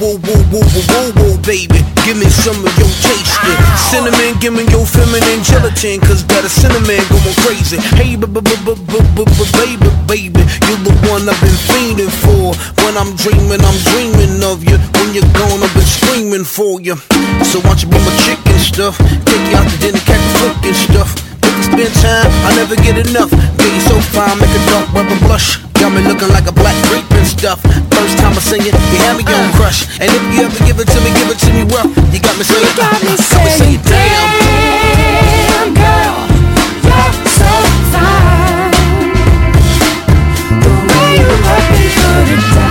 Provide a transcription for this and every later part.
woo, woo, woo, woo, woo, woo, baby. Give me some of your taste tasting. Cinnamon, give me your feminine gelatin, cause that cinnamon going crazy. Hey, baby, baby, baby, you the one I've been fiending for. When I'm dreaming, I'm dreaming of you. When you're gone, I've been screaming for you. So watch you my chicken stuff. Take you out to dinner, catch flicking stuff. Spend time, I never get enough. Girl, you so fine, make a dark rubber blush coming looking like a black creep and stuff. First time I sing it, you have me on uh. crush. And if you ever give it to me, give it to me well. You got me saying, got me saying, damn. damn girl, you're so fine. The way you me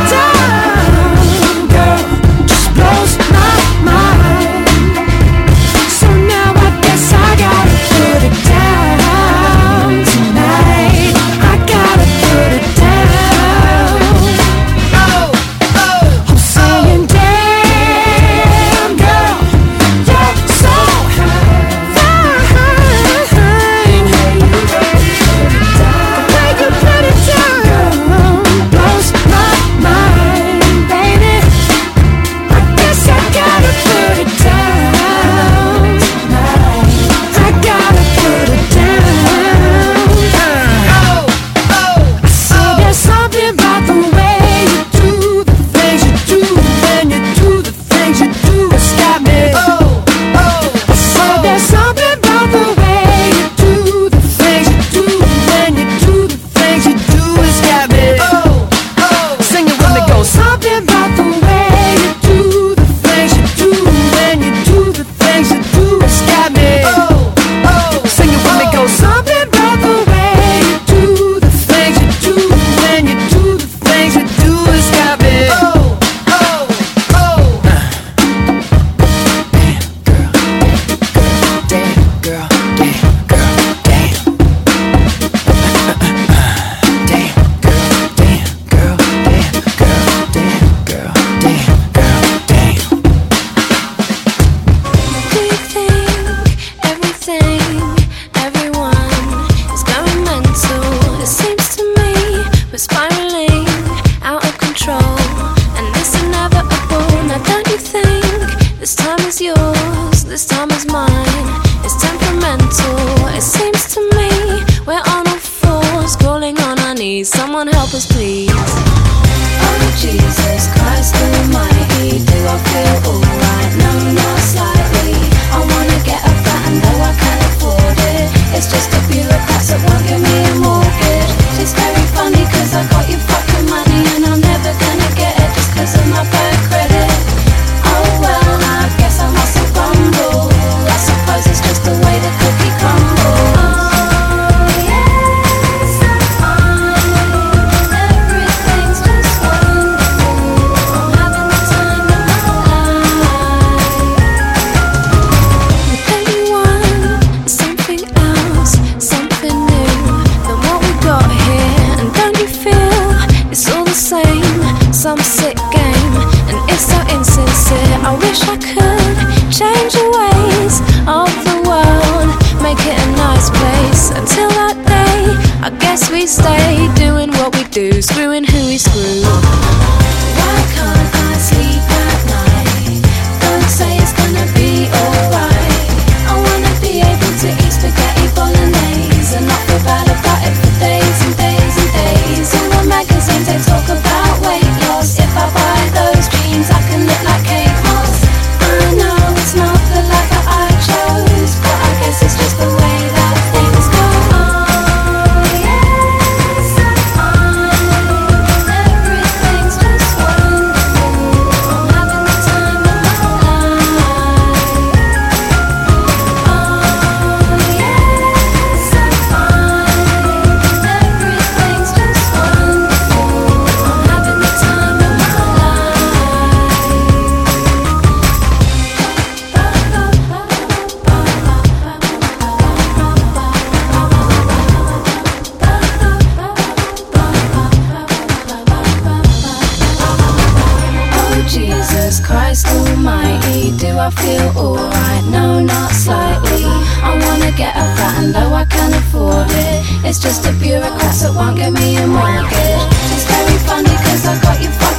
feel alright, no, not slightly. I wanna get a flat and though I can't afford it, it's just a bureaucrat that won't get me a mortgage. It's very funny cause I got you.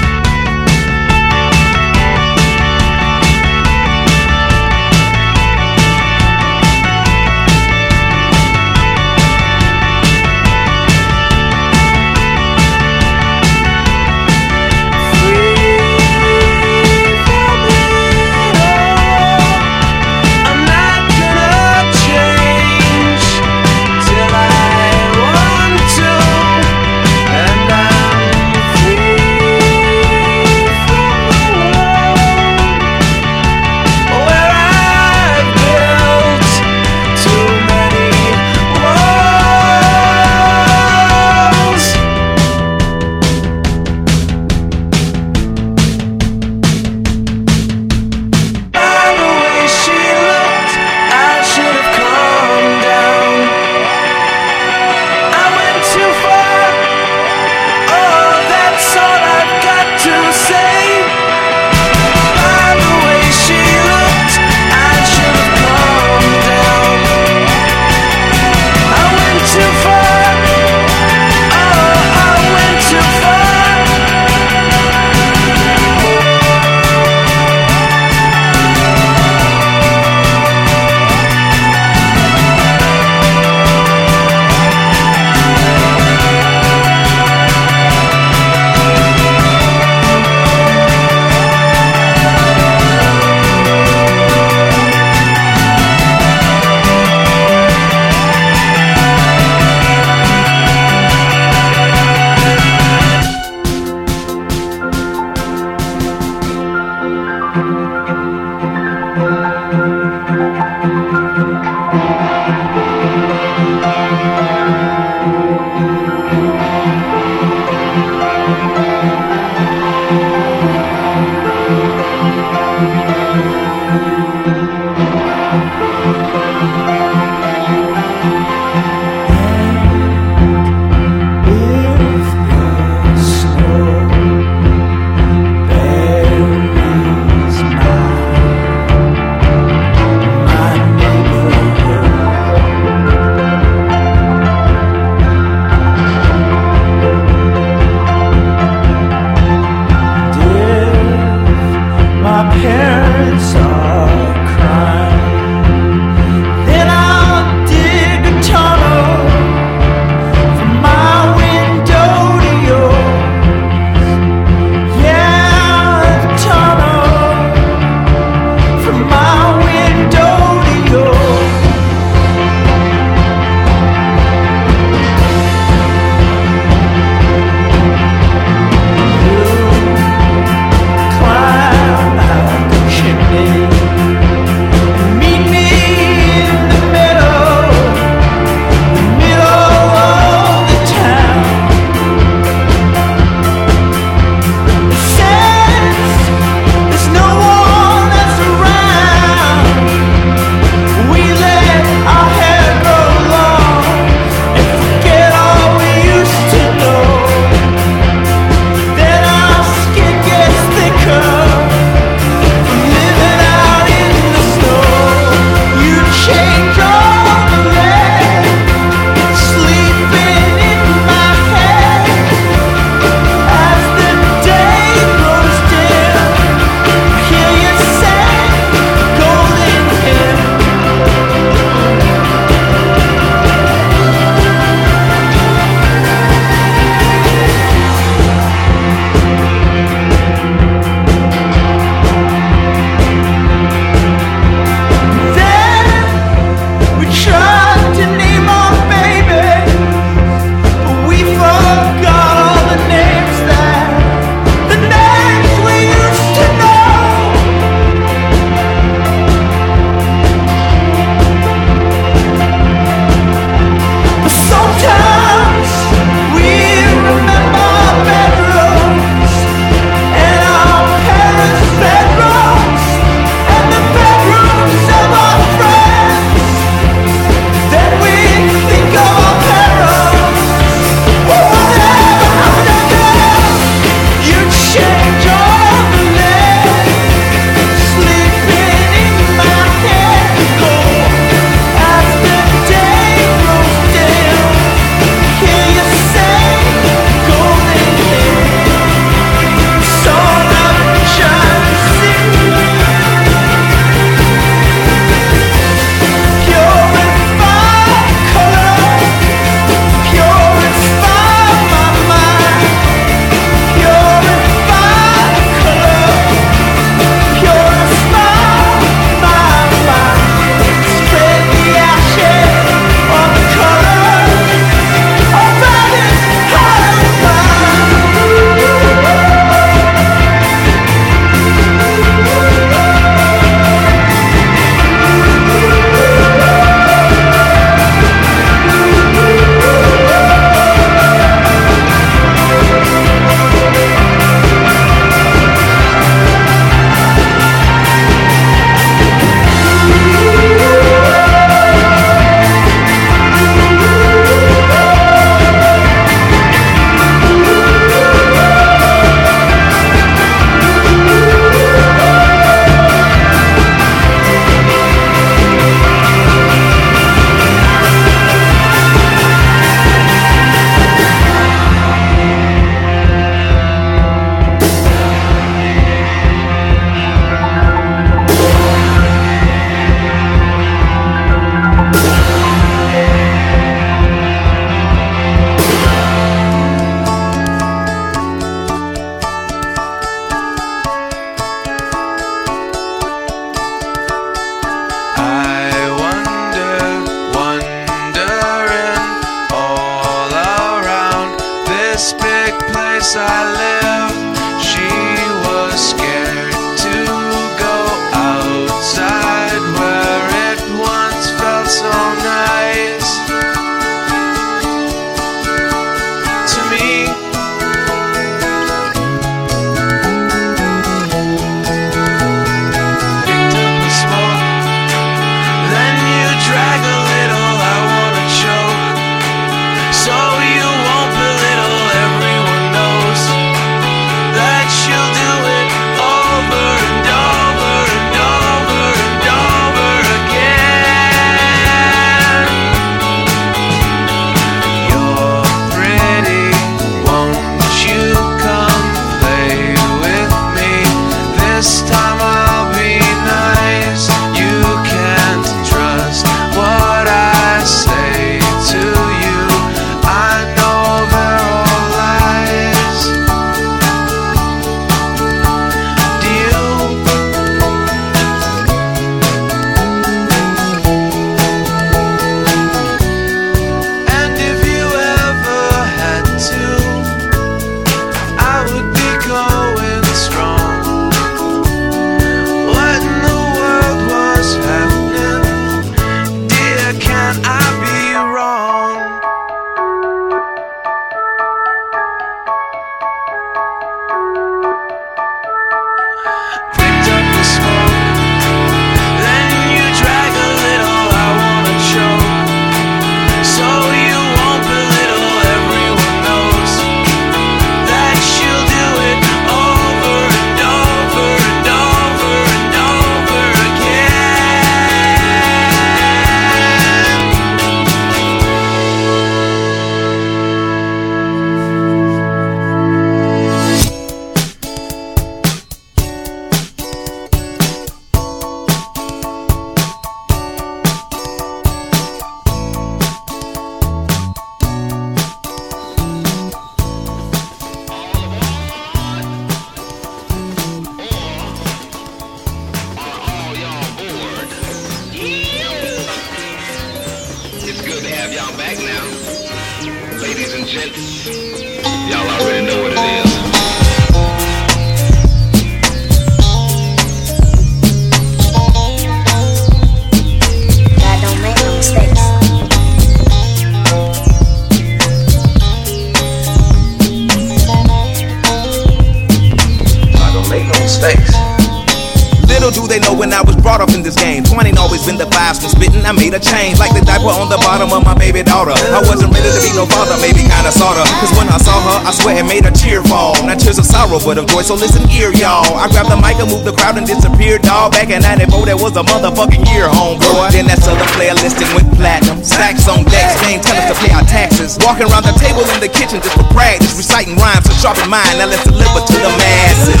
So listen here, y'all. I grabbed the mic and moved the crowd and disappeared, dawg. Back in 94, that was a motherfucking year, homeboy. Then that other player listing went platinum. Stacks on decks, they tell us to pay our taxes. Walking around the table in the kitchen just for practice. Reciting rhymes to sharpen mind. Now let's deliver to the masses.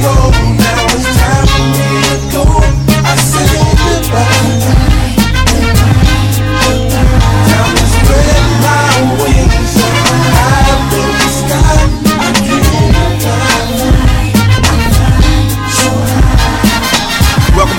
Now it's time for me to go. I say goodbye.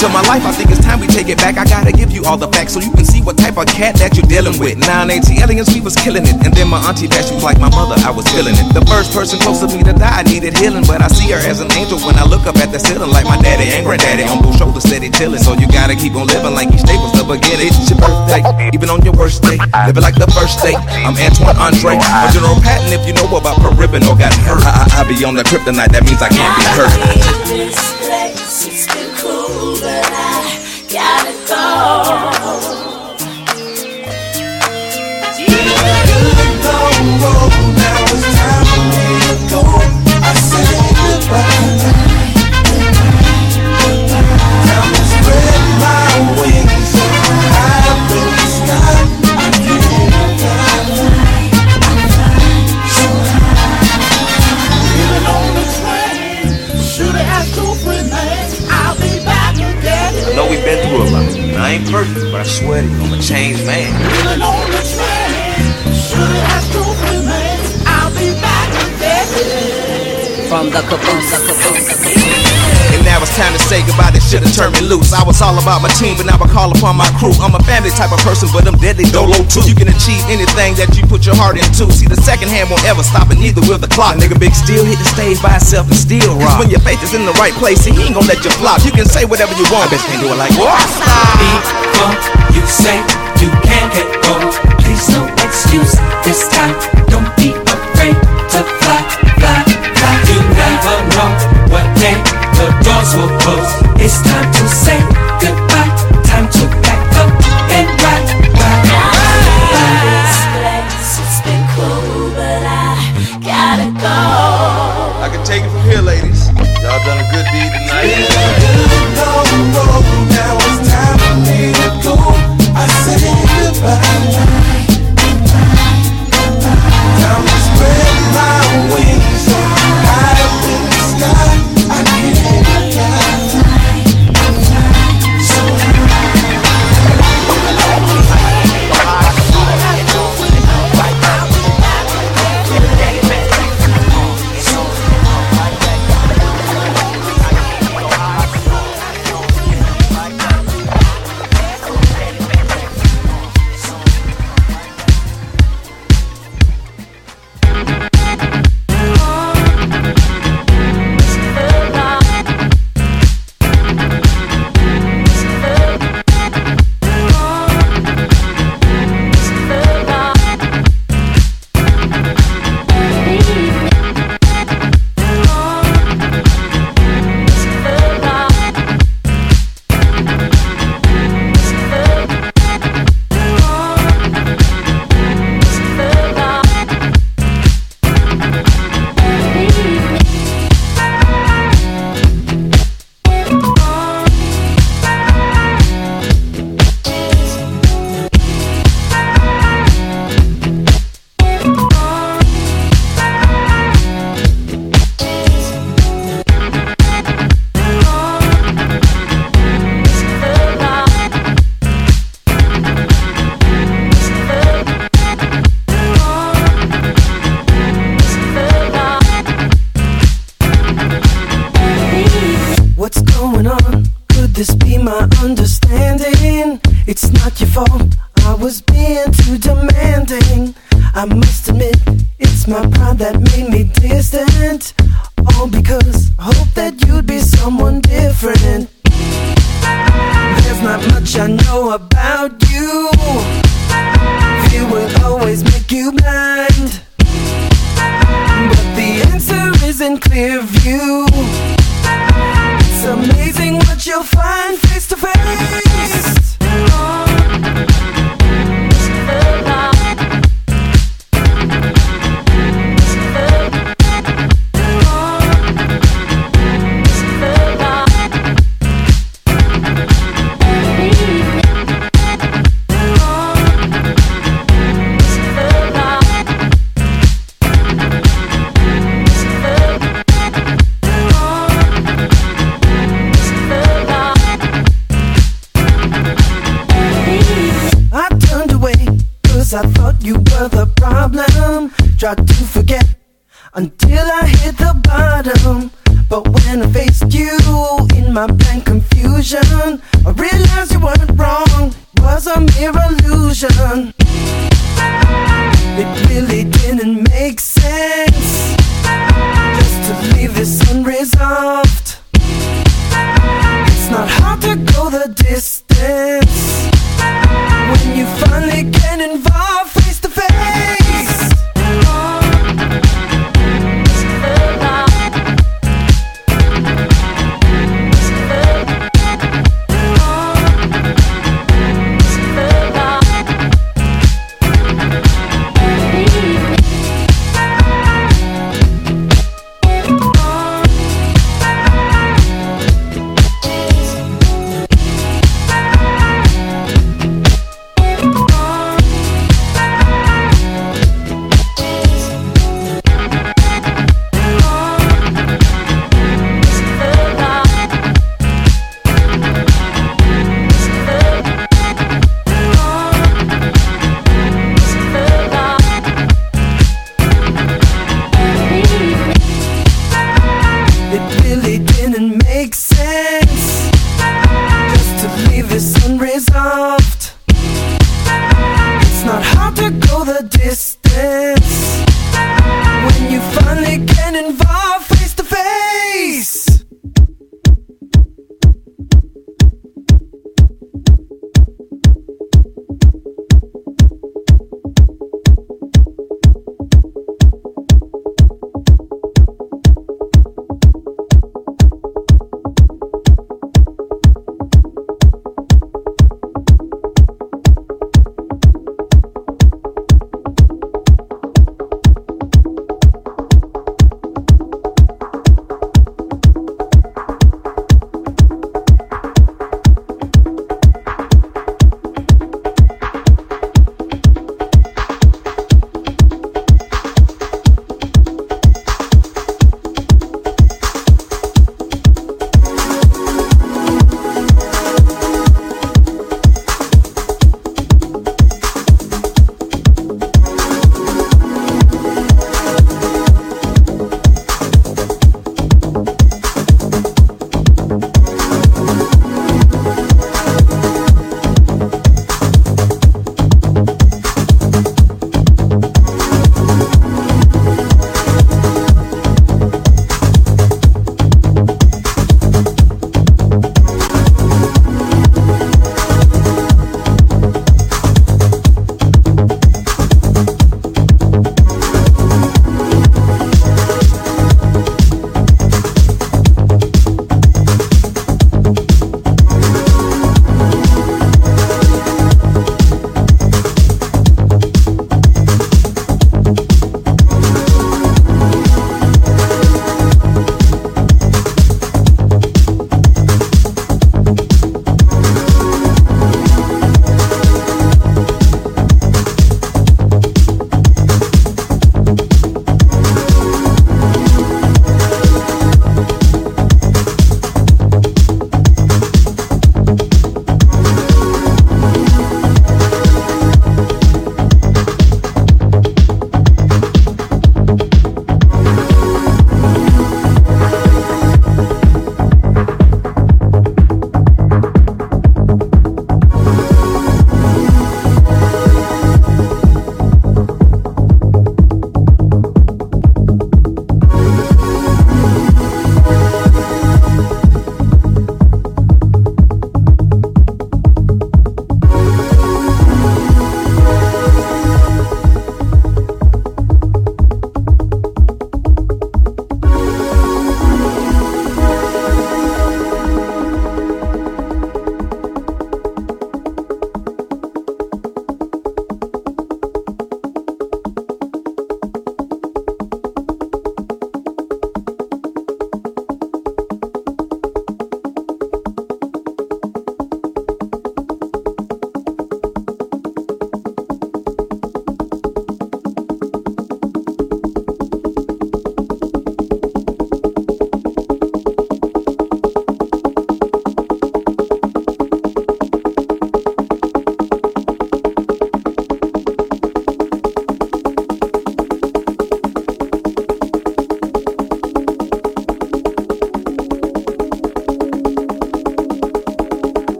To my life, I think it's time we take it back. I gotta give you all the facts so you can see what type of cat that you're dealing with. 980 aliens, we was killing it. And then my auntie she was like my mother, I was feeling it. The first person close to me to die needed healing, but I see her as an angel when I look up at the ceiling like my daddy and granddaddy on both shoulders steady chilling. So you gotta keep on living like each day was the beginning. It's your birthday, even on your worst day. Live it like the first day. I'm Antoine Andre, or General Patton if you know about ribbon or got hurt. I, I, I be on the kryptonite, that means I can't be hurt. I ain't perfect, but I swear to you, I'm a changed man. From the caboose, the caboose, the caboose. Now it's time to say goodbye. This shit have turned me loose. I was all about my team, but now I call upon my crew. I'm a family type of person, but I'm deadly dolo too. You can achieve anything that you put your heart into. See, the second hand won't ever stop, and neither will the clock. Nigga, Big steel hit the stage by itself and still rock. When your faith is in the right place, he ain't gonna let you flop. You can say whatever you want, but can't do it like what? Before you say you can't get go, please no excuse this time. Don't be afraid to fly, It's time to say